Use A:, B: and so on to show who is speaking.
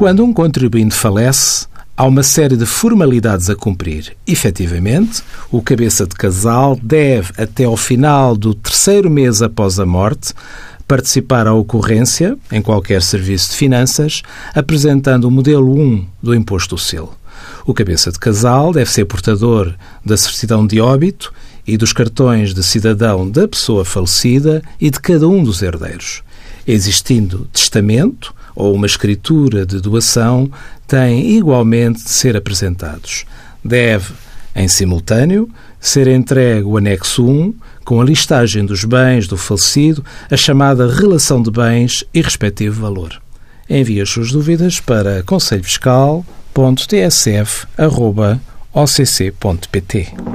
A: Quando um contribuinte falece, há uma série de formalidades a cumprir. Efetivamente, o cabeça de casal deve, até ao final do terceiro mês após a morte, participar à ocorrência, em qualquer serviço de finanças, apresentando o modelo 1 do imposto do selo. O cabeça de casal deve ser portador da certidão de óbito e dos cartões de cidadão da pessoa falecida e de cada um dos herdeiros. Existindo testamento ou uma escritura de doação, têm igualmente de ser apresentados. Deve, em simultâneo, ser entregue o anexo 1, com a listagem dos bens do falecido, a chamada relação de bens e respectivo valor. Envie as suas dúvidas para conselhofiscal.tsf.occ.pt.